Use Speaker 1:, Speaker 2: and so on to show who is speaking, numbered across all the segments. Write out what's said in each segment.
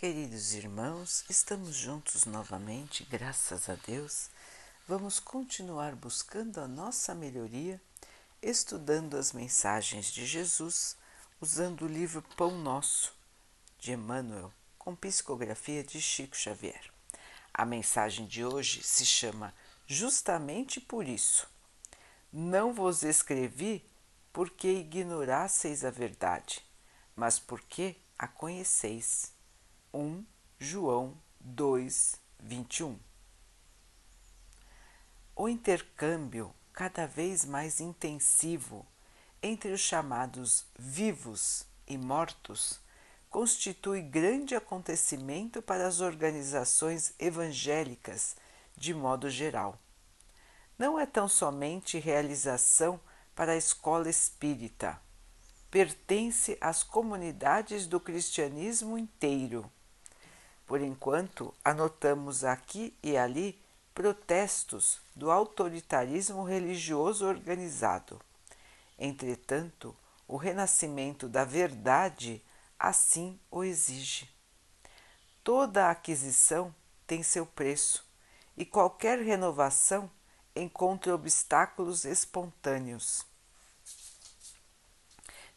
Speaker 1: Queridos irmãos, estamos juntos novamente, graças a Deus. Vamos continuar buscando a nossa melhoria, estudando as mensagens de Jesus, usando o livro Pão Nosso, de Emmanuel, com psicografia de Chico Xavier. A mensagem de hoje se chama Justamente por isso. Não vos escrevi porque ignorasseis a verdade, mas porque a conheceis 1 João 2, 21. O intercâmbio cada vez mais intensivo entre os chamados vivos e mortos constitui grande acontecimento para as organizações evangélicas de modo geral. Não é tão somente realização para a escola espírita, pertence às comunidades do cristianismo inteiro por enquanto, anotamos aqui e ali protestos do autoritarismo religioso organizado. Entretanto, o renascimento da verdade assim o exige. Toda aquisição tem seu preço e qualquer renovação encontra obstáculos espontâneos.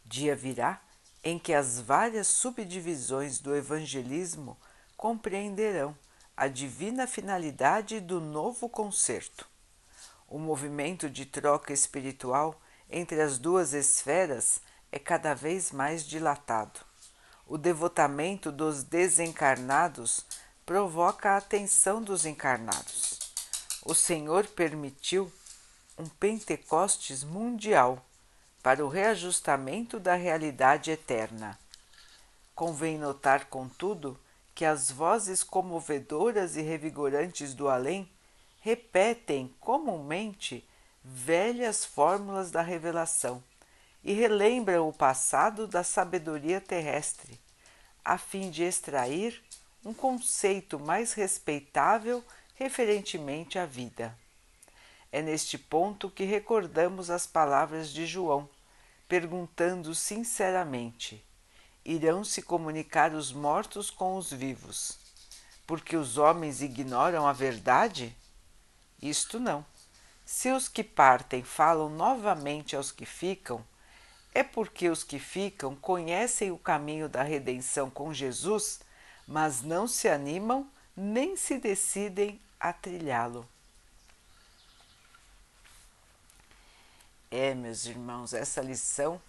Speaker 1: Dia virá em que as várias subdivisões do evangelismo compreenderão a divina finalidade do novo concerto. O movimento de troca espiritual entre as duas esferas é cada vez mais dilatado. O devotamento dos desencarnados provoca a atenção dos encarnados. O Senhor permitiu um Pentecostes mundial para o reajustamento da realidade eterna. Convém notar, contudo, que as vozes comovedoras e revigorantes do além repetem comumente velhas fórmulas da revelação e relembram o passado da sabedoria terrestre, a fim de extrair um conceito mais respeitável referentemente à vida. É neste ponto que recordamos as palavras de João, perguntando sinceramente: irão se comunicar os mortos com os vivos, porque os homens ignoram a verdade? Isto não. Se os que partem falam novamente aos que ficam, é porque os que ficam conhecem o caminho da redenção com Jesus, mas não se animam nem se decidem a trilhá-lo. É, meus irmãos, essa lição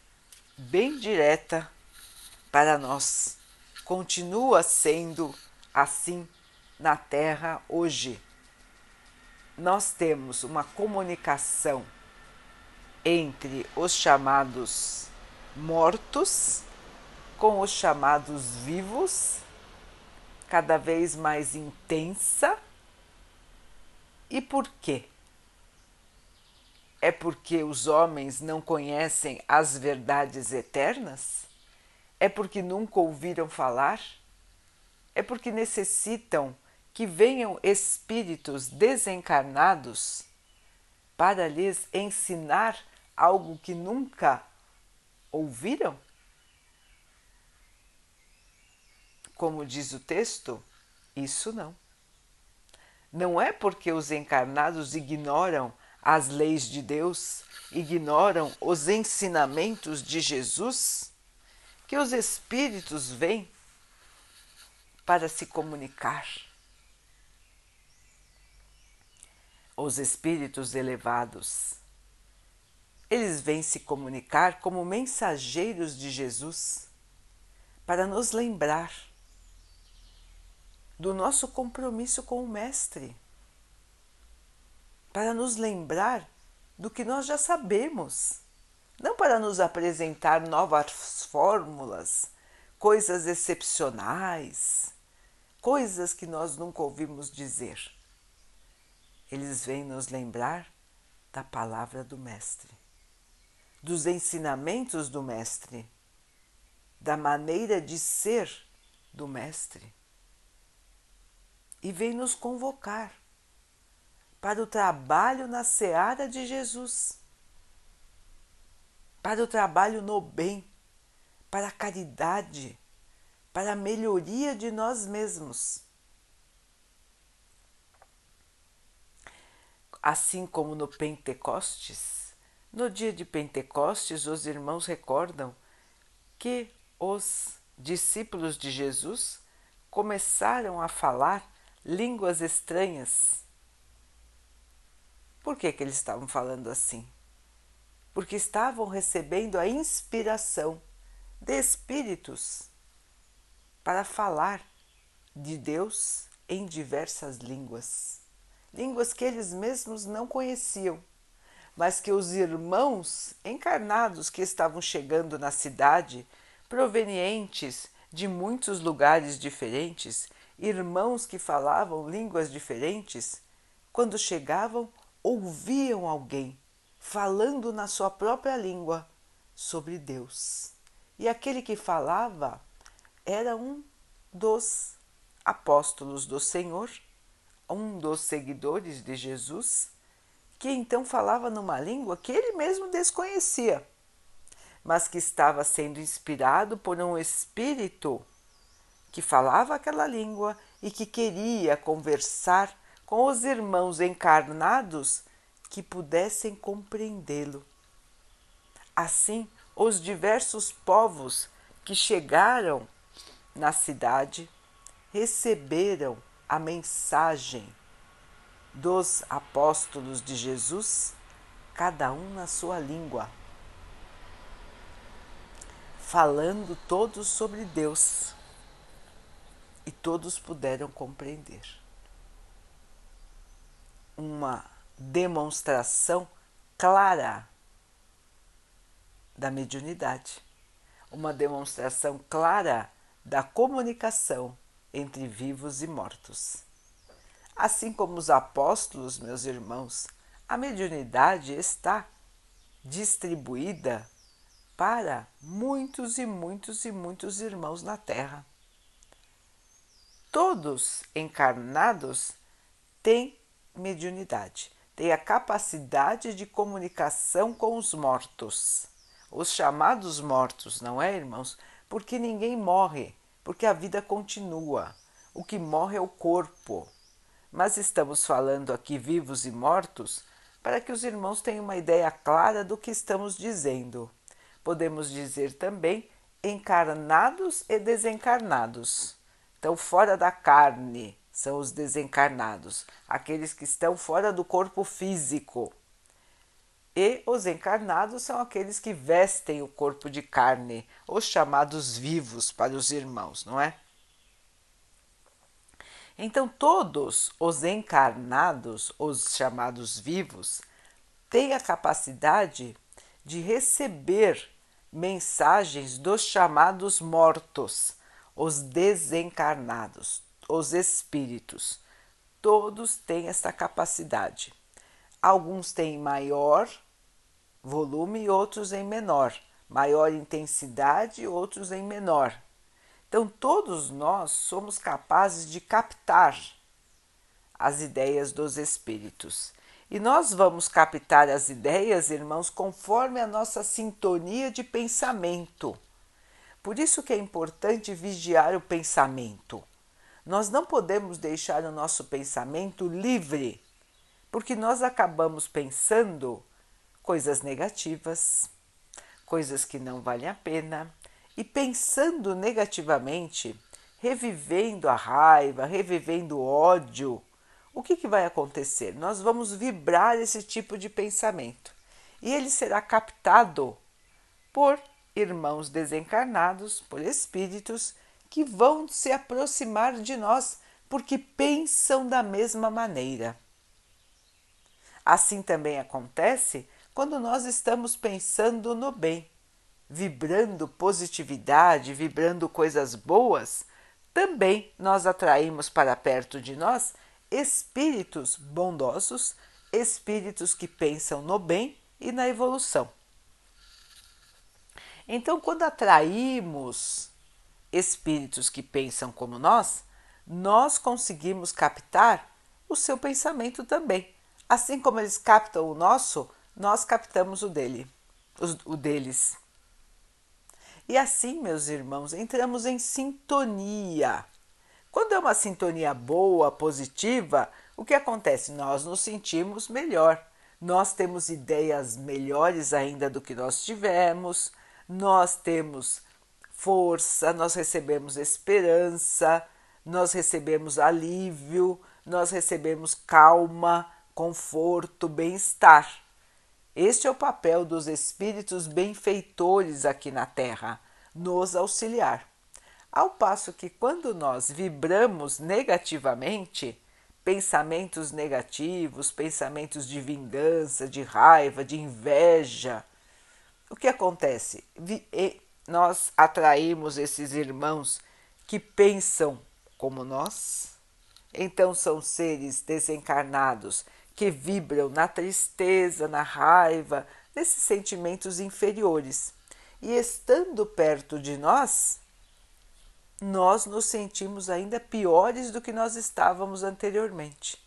Speaker 1: bem direta para nós. Continua sendo assim na Terra hoje. Nós temos uma comunicação entre os chamados mortos com os chamados vivos, cada vez mais intensa. E por quê? É porque os homens não conhecem as verdades eternas? É porque nunca ouviram falar? É porque necessitam que venham espíritos desencarnados para lhes ensinar algo que nunca ouviram? Como diz o texto, isso não. Não é porque os encarnados ignoram as leis de Deus, ignoram os ensinamentos de Jesus que os espíritos vêm para se comunicar. Os espíritos elevados, eles vêm se comunicar como mensageiros de Jesus para nos lembrar do nosso compromisso com o Mestre, para nos lembrar do que nós já sabemos não para nos apresentar novas fórmulas, coisas excepcionais, coisas que nós nunca ouvimos dizer. Eles vêm nos lembrar da palavra do Mestre, dos ensinamentos do Mestre, da maneira de ser do Mestre. E vem nos convocar para o trabalho na seara de Jesus para o trabalho no bem, para a caridade, para a melhoria de nós mesmos. Assim como no Pentecostes, no dia de Pentecostes, os irmãos recordam que os discípulos de Jesus começaram a falar línguas estranhas. Por que, que eles estavam falando assim? Porque estavam recebendo a inspiração de espíritos para falar de Deus em diversas línguas, línguas que eles mesmos não conheciam, mas que os irmãos encarnados que estavam chegando na cidade, provenientes de muitos lugares diferentes, irmãos que falavam línguas diferentes, quando chegavam, ouviam alguém falando na sua própria língua sobre Deus. E aquele que falava era um dos apóstolos do Senhor, um dos seguidores de Jesus, que então falava numa língua que ele mesmo desconhecia mas que estava sendo inspirado por um espírito que falava aquela língua e que queria conversar com os irmãos encarnados que pudessem compreendê-lo. Assim, os diversos povos que chegaram na cidade receberam a mensagem dos apóstolos de Jesus, cada um na sua língua falando todos sobre Deus e todos puderam compreender. Uma demonstração clara da mediunidade, uma demonstração clara da comunicação entre vivos e mortos. Assim como os apóstolos, meus irmãos, a mediunidade está distribuída para muitos e muitos e muitos irmãos na Terra. Todos encarnados têm mediunidade, têm a capacidade de comunicação com os mortos, os chamados mortos, não é, irmãos? Porque ninguém morre, porque a vida continua. O que morre é o corpo. Mas estamos falando aqui vivos e mortos para que os irmãos tenham uma ideia clara do que estamos dizendo podemos dizer também encarnados e desencarnados. Então, fora da carne são os desencarnados, aqueles que estão fora do corpo físico. E os encarnados são aqueles que vestem o corpo de carne, os chamados vivos para os irmãos, não é? Então, todos os encarnados, os chamados vivos, têm a capacidade de receber mensagens dos chamados mortos, os desencarnados, os espíritos. Todos têm essa capacidade. Alguns têm maior volume e outros em menor, maior intensidade e outros em menor. Então, todos nós somos capazes de captar as ideias dos espíritos. E nós vamos captar as ideias, irmãos, conforme a nossa sintonia de pensamento. Por isso que é importante vigiar o pensamento. Nós não podemos deixar o nosso pensamento livre, porque nós acabamos pensando coisas negativas, coisas que não valem a pena, e pensando negativamente, revivendo a raiva, revivendo o ódio, o que, que vai acontecer? Nós vamos vibrar esse tipo de pensamento e ele será captado por irmãos desencarnados, por espíritos que vão se aproximar de nós porque pensam da mesma maneira. Assim também acontece quando nós estamos pensando no bem, vibrando positividade, vibrando coisas boas, também nós atraímos para perto de nós espíritos bondosos, espíritos que pensam no bem e na evolução. Então, quando atraímos espíritos que pensam como nós, nós conseguimos captar o seu pensamento também. Assim como eles captam o nosso, nós captamos o dele, o deles. E assim, meus irmãos, entramos em sintonia. Quando é uma sintonia boa, positiva, o que acontece? Nós nos sentimos melhor, nós temos ideias melhores ainda do que nós tivemos, nós temos força, nós recebemos esperança, nós recebemos alívio, nós recebemos calma, conforto, bem-estar. Este é o papel dos espíritos benfeitores aqui na Terra, nos auxiliar. Ao passo que, quando nós vibramos negativamente, pensamentos negativos, pensamentos de vingança, de raiva, de inveja, o que acontece? Nós atraímos esses irmãos que pensam como nós, então são seres desencarnados que vibram na tristeza, na raiva, nesses sentimentos inferiores. E estando perto de nós, nós nos sentimos ainda piores do que nós estávamos anteriormente.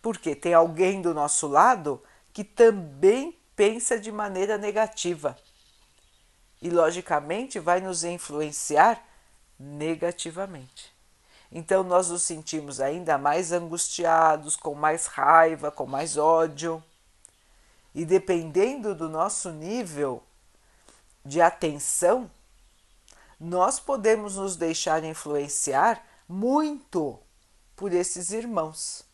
Speaker 1: Porque tem alguém do nosso lado que também pensa de maneira negativa. E, logicamente, vai nos influenciar negativamente. Então nós nos sentimos ainda mais angustiados, com mais raiva, com mais ódio. E dependendo do nosso nível de atenção, nós podemos nos deixar influenciar muito por esses irmãos.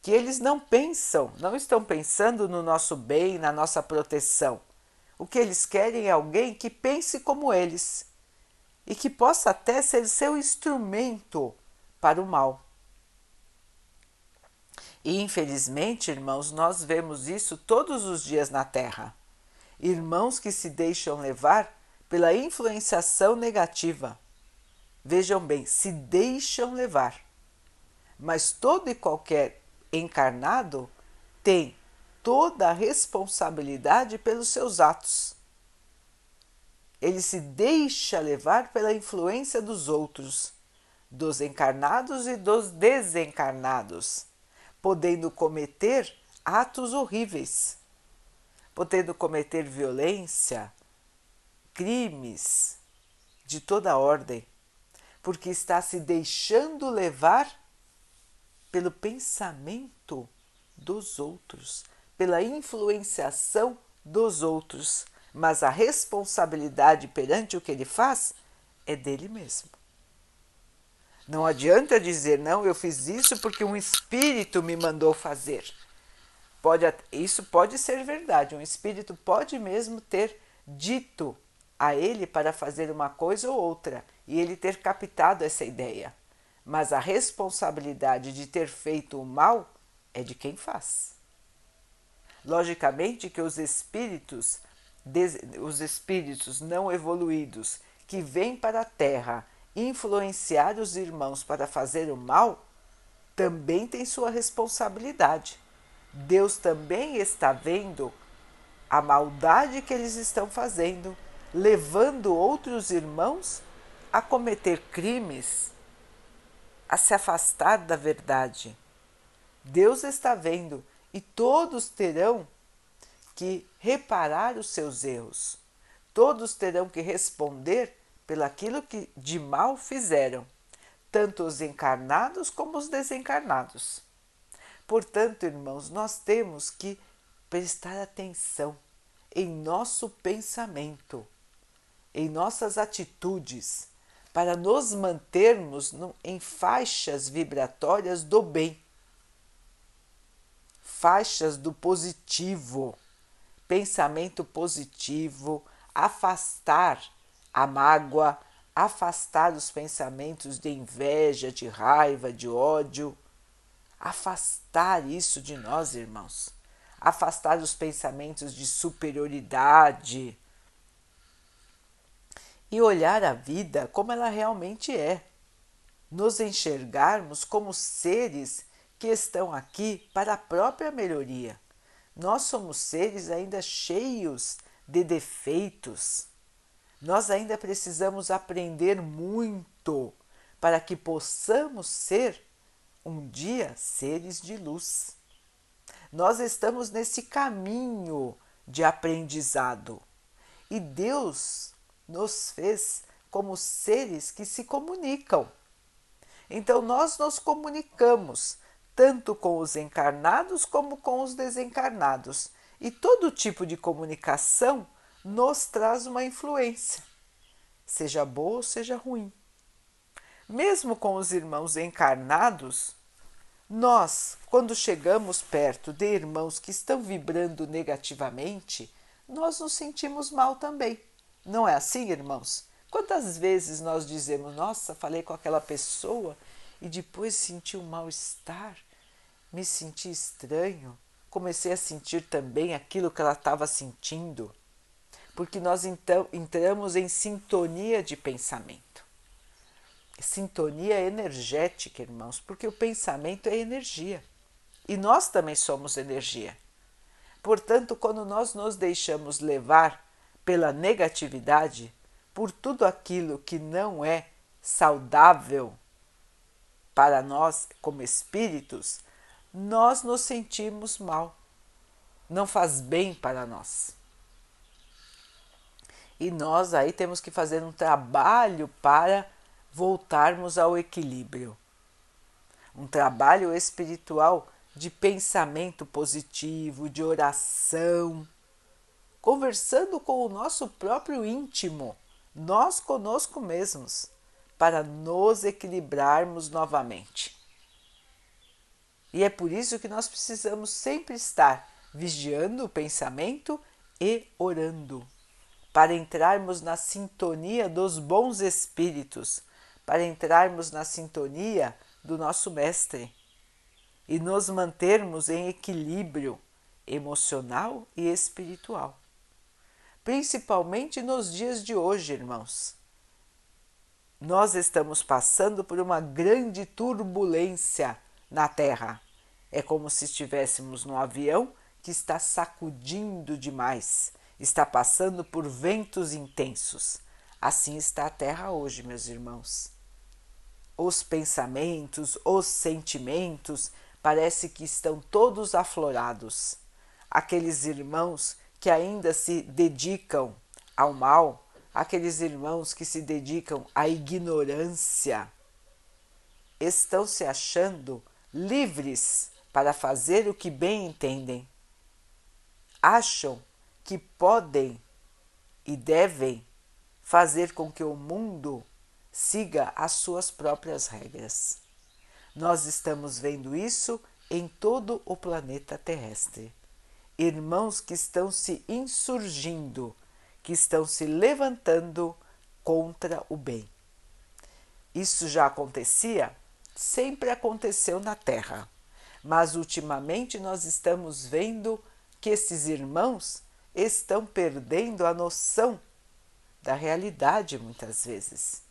Speaker 1: Que eles não pensam, não estão pensando no nosso bem, na nossa proteção. O que eles querem é alguém que pense como eles e que possa até ser seu instrumento para o mal. E infelizmente, irmãos, nós vemos isso todos os dias na Terra. Irmãos que se deixam levar pela influenciação negativa. Vejam bem, se deixam levar. Mas todo e qualquer encarnado tem toda a responsabilidade pelos seus atos. Ele se deixa levar pela influência dos outros, dos encarnados e dos desencarnados, podendo cometer atos horríveis, podendo cometer violência, crimes de toda ordem, porque está se deixando levar pelo pensamento dos outros, pela influenciação dos outros mas a responsabilidade perante o que ele faz é dele mesmo. Não adianta dizer, não, eu fiz isso porque um espírito me mandou fazer. Pode, isso pode ser verdade, um espírito pode mesmo ter dito a ele para fazer uma coisa ou outra e ele ter captado essa ideia. Mas a responsabilidade de ter feito o mal é de quem faz. Logicamente que os espíritos os espíritos não evoluídos que vêm para a Terra influenciar os irmãos para fazer o mal, também tem sua responsabilidade. Deus também está vendo a maldade que eles estão fazendo, levando outros irmãos a cometer crimes, a se afastar da verdade. Deus está vendo e todos terão que reparar os seus erros. Todos terão que responder pelaquilo que de mal fizeram, tanto os encarnados como os desencarnados. Portanto, irmãos, nós temos que prestar atenção em nosso pensamento, em nossas atitudes, para nos mantermos em faixas vibratórias do bem, faixas do positivo pensamento positivo, afastar a mágoa, afastar os pensamentos de inveja, de raiva, de ódio. Afastar isso de nós, irmãos. Afastar os pensamentos de superioridade. E olhar a vida como ela realmente é. Nos enxergarmos como seres que estão aqui para a própria melhoria nós somos seres ainda cheios de defeitos. Nós ainda precisamos aprender muito para que possamos ser um dia seres de luz. Nós estamos nesse caminho de aprendizado E Deus nos fez como seres que se comunicam. Então nós nos comunicamos tanto com os encarnados como com os desencarnados. E todo tipo de comunicação nos traz uma influência, seja boa ou seja ruim. Mesmo com os irmãos encarnados, nós, quando chegamos perto de irmãos que estão vibrando negativamente, nós nos sentimos mal também. Não é assim, irmãos? Quantas vezes nós dizemos, nossa, falei com aquela pessoa e depois senti um mal-estar, me senti estranho, comecei a sentir também aquilo que ela estava sentindo, porque nós então entramos em sintonia de pensamento. Sintonia energética, irmãos, porque o pensamento é energia e nós também somos energia. Portanto, quando nós nos deixamos levar pela negatividade, por tudo aquilo que não é saudável para nós como espíritos, nós nos sentimos mal. Não faz bem para nós. E nós aí temos que fazer um trabalho para voltarmos ao equilíbrio. Um trabalho espiritual de pensamento positivo, de oração, conversando com o nosso próprio íntimo, nós conosco mesmos, para nos equilibrarmos novamente. E é por isso que nós precisamos sempre estar vigiando o pensamento e orando, para entrarmos na sintonia dos bons espíritos, para entrarmos na sintonia do nosso Mestre e nos mantermos em equilíbrio emocional e espiritual principalmente nos dias de hoje, irmãos. Nós estamos passando por uma grande turbulência na Terra. É como se estivéssemos num avião que está sacudindo demais, está passando por ventos intensos. Assim está a Terra hoje, meus irmãos. Os pensamentos, os sentimentos, parece que estão todos aflorados. Aqueles irmãos que ainda se dedicam ao mal, aqueles irmãos que se dedicam à ignorância, estão se achando livres para fazer o que bem entendem. Acham que podem e devem fazer com que o mundo siga as suas próprias regras. Nós estamos vendo isso em todo o planeta terrestre irmãos que estão se insurgindo, que estão se levantando contra o bem. Isso já acontecia? Sempre aconteceu na Terra, mas ultimamente nós estamos vendo que esses irmãos estão perdendo a noção da realidade muitas vezes.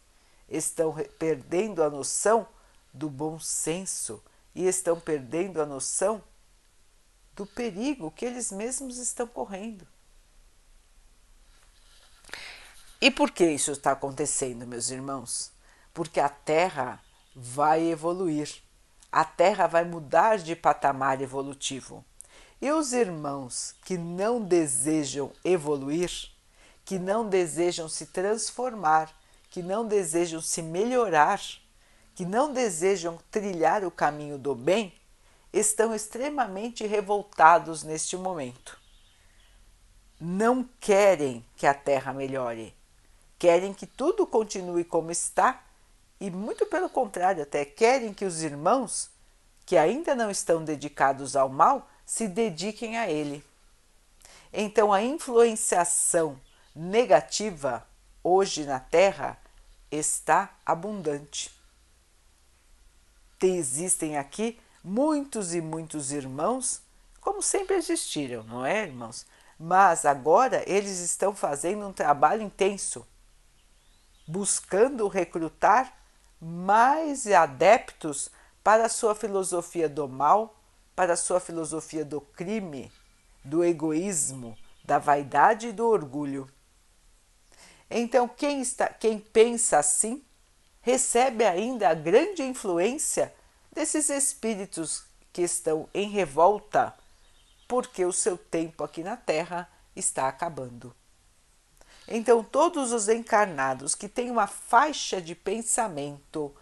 Speaker 1: Estão perdendo a noção do bom senso e estão perdendo a noção do perigo que eles mesmos estão correndo. E por que isso está acontecendo, meus irmãos? Porque a Terra vai evoluir, a Terra vai mudar de patamar evolutivo. E os irmãos que não desejam evoluir, que não desejam se transformar, que não desejam se melhorar, que não desejam trilhar o caminho do bem, estão extremamente revoltados neste momento. Não querem que a Terra melhore, querem que tudo continue como está e, muito pelo contrário, até querem que os irmãos que ainda não estão dedicados ao mal se dediquem a ele. Então, a influenciação negativa hoje na Terra está abundante. Existem aqui muitos e muitos irmãos, como sempre existiram, não é, irmãos? Mas agora eles estão fazendo um trabalho intenso, buscando recrutar mais adeptos para a sua filosofia do mal, para a sua filosofia do crime, do egoísmo, da vaidade e do orgulho. Então, quem, está, quem pensa assim recebe ainda a grande influência desses espíritos que estão em revolta porque o seu tempo aqui na Terra está acabando. Então, todos os encarnados que têm uma faixa de pensamento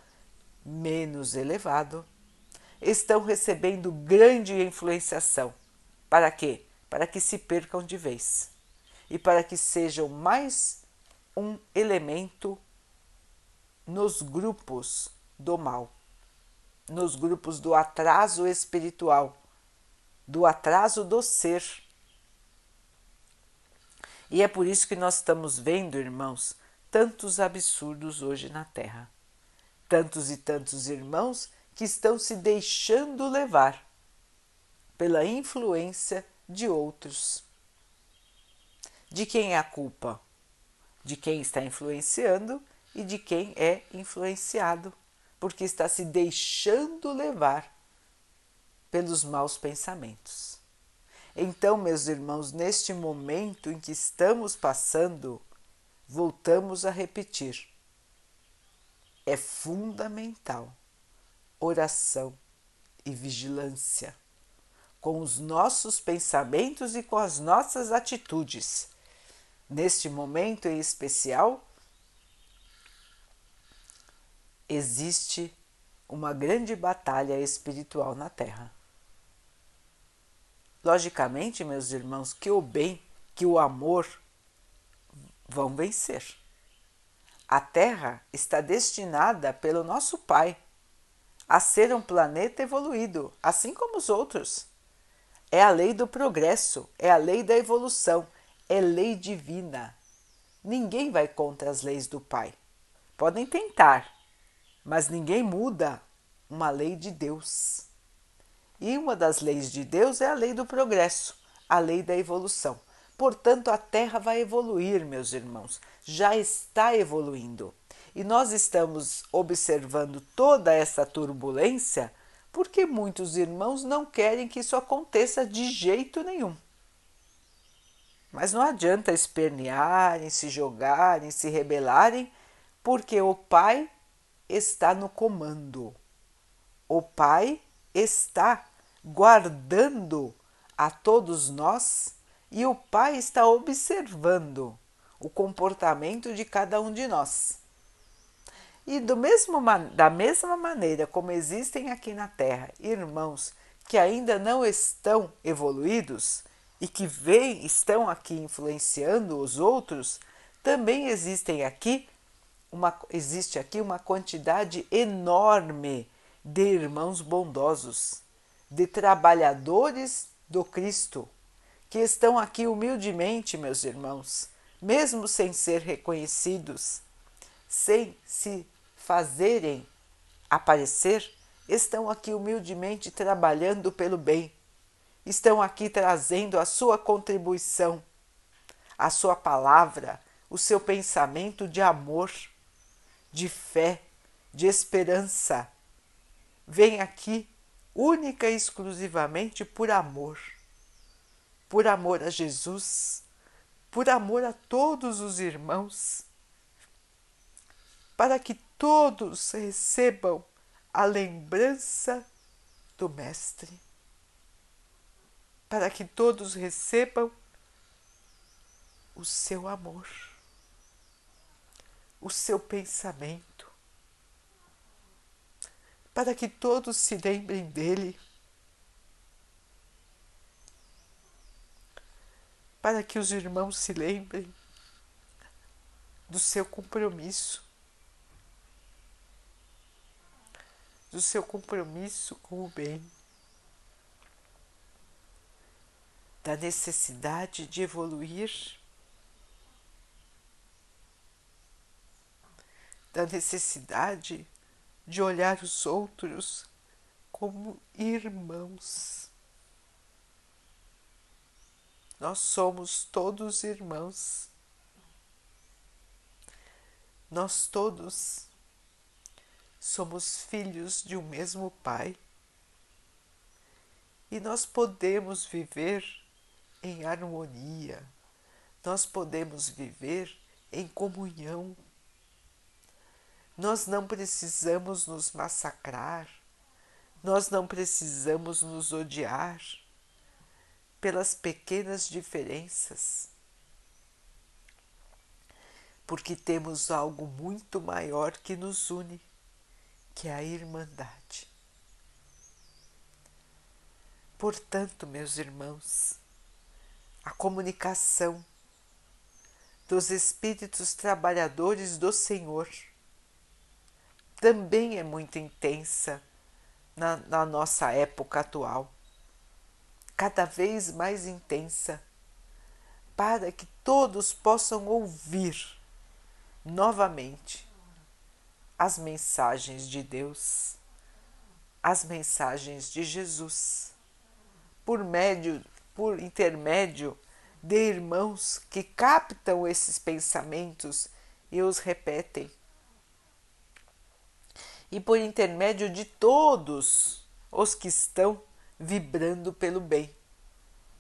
Speaker 1: menos elevado estão recebendo grande influenciação. Para quê? Para que se percam de vez e para que sejam mais um elemento nos grupos do mal, nos grupos do atraso espiritual, do atraso do ser. E é por isso que nós estamos vendo, irmãos, tantos absurdos hoje na Terra. Tantos e tantos irmãos que estão se deixando levar pela influência de outros. De quem é a culpa? De quem está influenciando e de quem é influenciado, porque está se deixando levar pelos maus pensamentos. Então, meus irmãos, neste momento em que estamos passando, voltamos a repetir: é fundamental oração e vigilância com os nossos pensamentos e com as nossas atitudes. Neste momento em especial, existe uma grande batalha espiritual na Terra. Logicamente, meus irmãos, que o bem, que o amor vão vencer. A Terra está destinada pelo nosso Pai a ser um planeta evoluído, assim como os outros. É a lei do progresso, é a lei da evolução, é lei divina. Ninguém vai contra as leis do Pai. Podem tentar, mas ninguém muda uma lei de Deus. E uma das leis de Deus é a lei do progresso, a lei da evolução. Portanto, a Terra vai evoluir, meus irmãos, já está evoluindo. E nós estamos observando toda essa turbulência porque muitos irmãos não querem que isso aconteça de jeito nenhum. Mas não adianta espernearem, se jogarem, se rebelarem, porque o Pai está no comando. O Pai está guardando a todos nós e o Pai está observando o comportamento de cada um de nós. E do mesmo, da mesma maneira como existem aqui na Terra irmãos que ainda não estão evoluídos e que vêm, estão aqui influenciando os outros, também existem aqui uma, existe aqui uma quantidade enorme de irmãos bondosos, de trabalhadores do Cristo, que estão aqui humildemente, meus irmãos, mesmo sem ser reconhecidos, sem se fazerem aparecer, estão aqui humildemente trabalhando pelo bem, estão aqui trazendo a sua contribuição, a sua palavra, o seu pensamento de amor, de fé, de esperança. Vem aqui única e exclusivamente por amor, por amor a Jesus, por amor a todos os irmãos, para que todos recebam a lembrança do Mestre, para que todos recebam o seu amor, o seu pensamento, para que todos se lembrem dele, para que os irmãos se lembrem do seu compromisso. Do seu compromisso com o bem, da necessidade de evoluir, da necessidade de olhar os outros como irmãos. Nós somos todos irmãos. Nós todos somos filhos de um mesmo Pai e nós podemos viver em harmonia, nós podemos viver em comunhão. Nós não precisamos nos massacrar, nós não precisamos nos odiar pelas pequenas diferenças. porque temos algo muito maior que nos une, que é a irmandade. Portanto, meus irmãos, a comunicação dos espíritos trabalhadores do Senhor também é muito intensa na, na, nossa época atual, cada vez mais intensa, para que todos possam ouvir novamente as mensagens de Deus, as mensagens de Jesus, por médio, por intermédio de irmãos que captam esses pensamentos e os repetem. E por intermédio de todos os que estão vibrando pelo bem.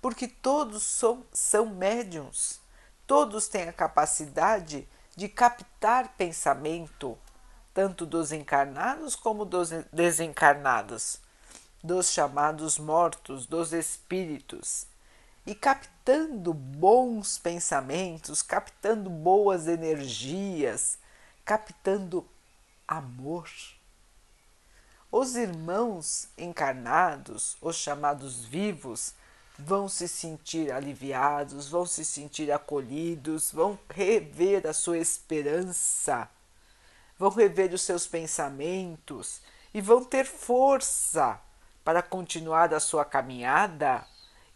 Speaker 1: Porque todos são, são médiums, todos têm a capacidade de captar pensamento, tanto dos encarnados como dos desencarnados, dos chamados mortos, dos espíritos e captando bons pensamentos, captando boas energias, captando amor. Os irmãos encarnados, os chamados vivos, vão se sentir aliviados, vão se sentir acolhidos, vão rever a sua esperança, vão rever os seus pensamentos e vão ter força para continuar a sua caminhada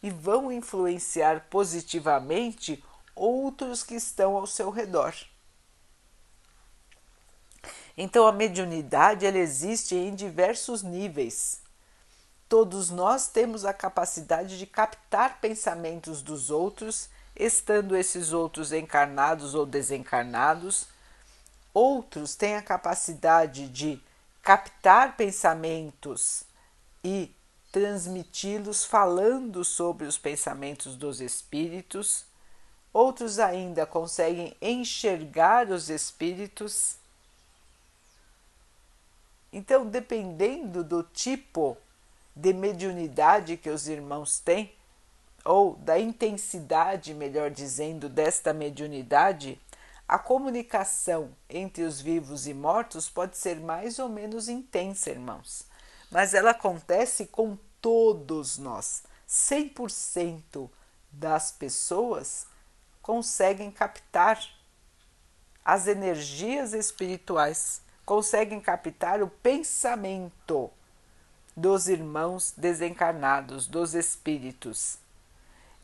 Speaker 1: e vão influenciar positivamente outros que estão ao seu redor. Então a mediunidade ela existe em diversos níveis. Todos nós temos a capacidade de captar pensamentos dos outros, estando esses outros encarnados ou desencarnados. Outros têm a capacidade de captar pensamentos e transmiti-los falando sobre os pensamentos dos espíritos. Outros ainda conseguem enxergar os espíritos. Então, dependendo do tipo de mediunidade que os irmãos têm, ou da intensidade, melhor dizendo, desta mediunidade, a comunicação entre os vivos e mortos pode ser mais ou menos intensa, irmãos mas ela acontece com todos nós. 100% das pessoas conseguem captar as energias espirituais, conseguem captar o pensamento dos irmãos desencarnados, dos espíritos.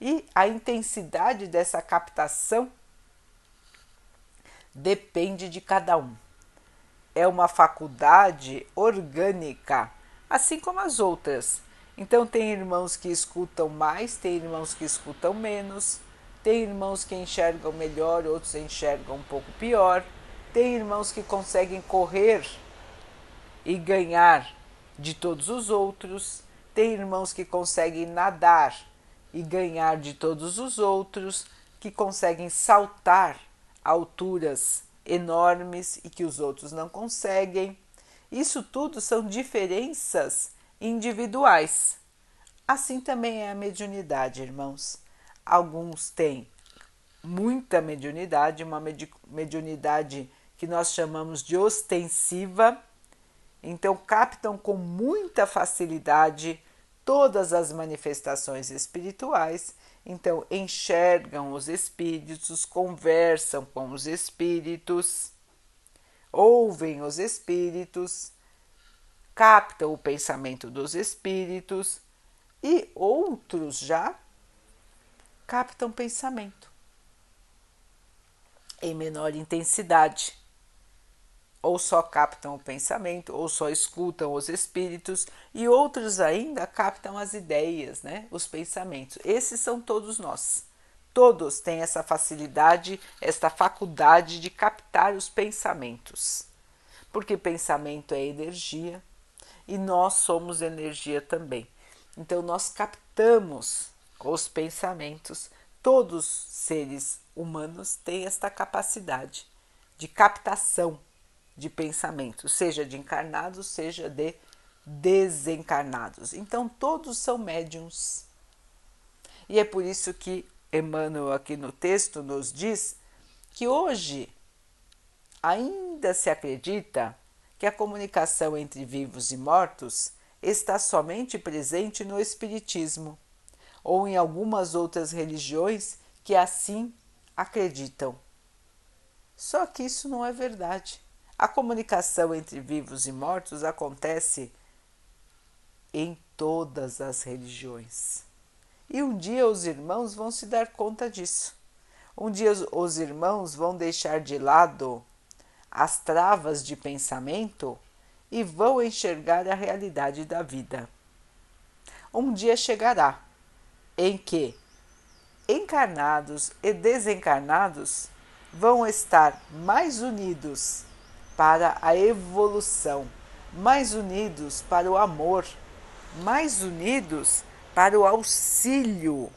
Speaker 1: E a intensidade dessa captação depende de cada um. É uma faculdade orgânica assim como as outras. Então, tem irmãos que escutam mais, tem irmãos que escutam menos, tem irmãos que enxergam melhor, outros enxergam um pouco pior, tem irmãos que conseguem correr e ganhar de todos os outros, tem irmãos que conseguem nadar e ganhar de todos os outros, que conseguem saltar alturas enormes e que os outros não conseguem. Isso tudo são diferenças individuais. Assim também é a mediunidade, irmãos. Alguns têm muita mediunidade, uma mediunidade que nós chamamos de ostensiva, então captam com muita facilidade todas as manifestações espirituais, então enxergam os espíritos, conversam com os espíritos ouvem os espíritos, captam o pensamento dos espíritos e outros já captam pensamento em menor intensidade. Ou só captam o pensamento, ou só escutam os espíritos, e outros ainda captam as ideias, né? os pensamentos. Esses são todos nós. Todos têm essa facilidade, esta faculdade de captar os pensamentos. Porque pensamento é energia e nós somos energia também. Então nós captamos os pensamentos. Todos seres humanos têm esta capacidade de captação de pensamentos, seja de encarnados, seja de desencarnados. Então todos são médiums. E é por isso que Emmanuel aqui no texto nos diz que hoje ainda se acredita que a comunicação entre vivos e mortos está somente presente no Espiritismo ou em algumas outras religiões que assim acreditam. Só que isso não é verdade. A comunicação entre vivos e mortos acontece em todas as religiões. E um dia os irmãos vão se dar conta disso. Um dia os irmãos vão deixar de lado as travas de pensamento e vão enxergar a realidade da vida. Um dia chegará em que encarnados e desencarnados vão estar mais unidos para a evolução, mais unidos para o amor, mais unidos para o auxílio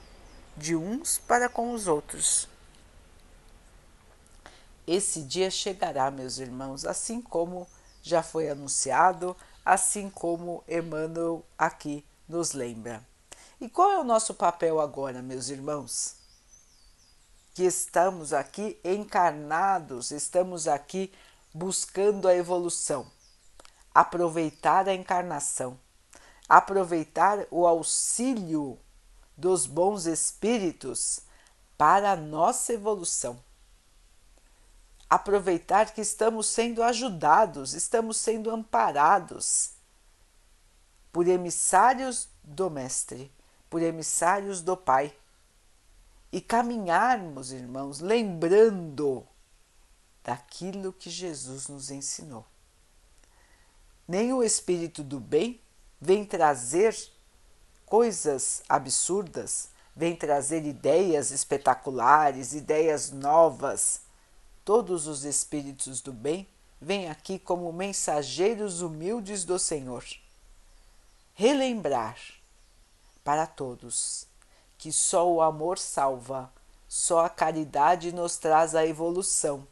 Speaker 1: de uns para com os outros. Esse dia chegará, meus irmãos, assim como já foi anunciado, assim como Emmanuel aqui nos lembra. E qual é o nosso papel agora, meus irmãos? Que estamos aqui encarnados, estamos aqui buscando a evolução, aproveitar a encarnação, aproveitar o auxílio dos bons espíritos para a nossa evolução aproveitar que estamos sendo ajudados, estamos sendo amparados por emissários do Mestre, por emissários do Pai. E caminharmos, irmãos, lembrando daquilo que Jesus nos ensinou. Nem o Espírito do Bem vem trazer coisas absurdas, vem trazer ideias espetaculares, ideias novas Todos os espíritos do bem vêm aqui como mensageiros humildes do Senhor. Relembrar para todos que só o amor salva, só a caridade nos traz a evolução.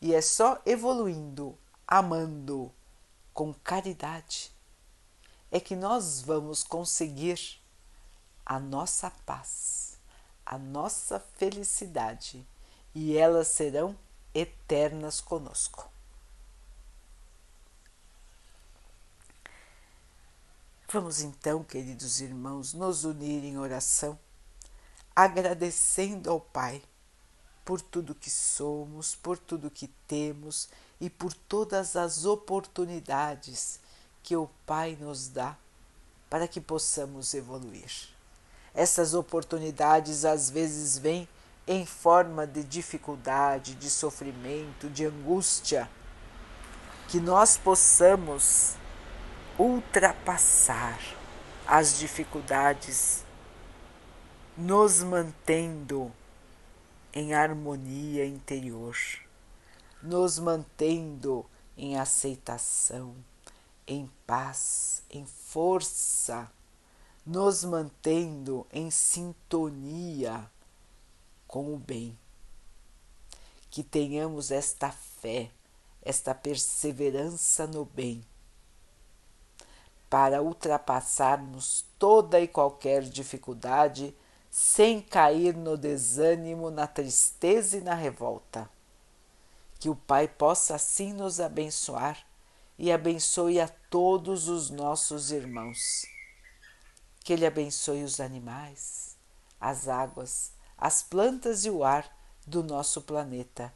Speaker 1: E é só evoluindo, amando, com caridade, é que nós vamos conseguir a nossa paz, a nossa felicidade e elas serão eternas conosco. Vamos então, queridos irmãos, nos unir em oração, agradecendo ao Pai por tudo que somos, por tudo que temos e por todas as oportunidades que o Pai nos dá para que possamos evoluir. Essas oportunidades às vezes vêm em forma de dificuldade, de sofrimento, de angústia, que nós possamos ultrapassar as dificuldades, nos mantendo em harmonia interior, nos mantendo em aceitação, em paz, em força, nos mantendo em sintonia com o bem. Que tenhamos esta fé, esta perseverança no bem, para ultrapassarmos toda e qualquer dificuldade sem cair no desânimo, na tristeza e na revolta. Que o Pai possa assim nos abençoar e abençoe a todos os nossos irmãos. Que Ele abençoe os animais, as águas, as plantas e o ar do nosso planeta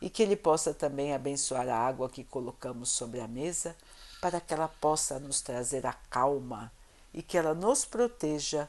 Speaker 1: e que Ele possa também abençoar a água que colocamos sobre a mesa para que ela possa nos trazer a calma e que ela nos proteja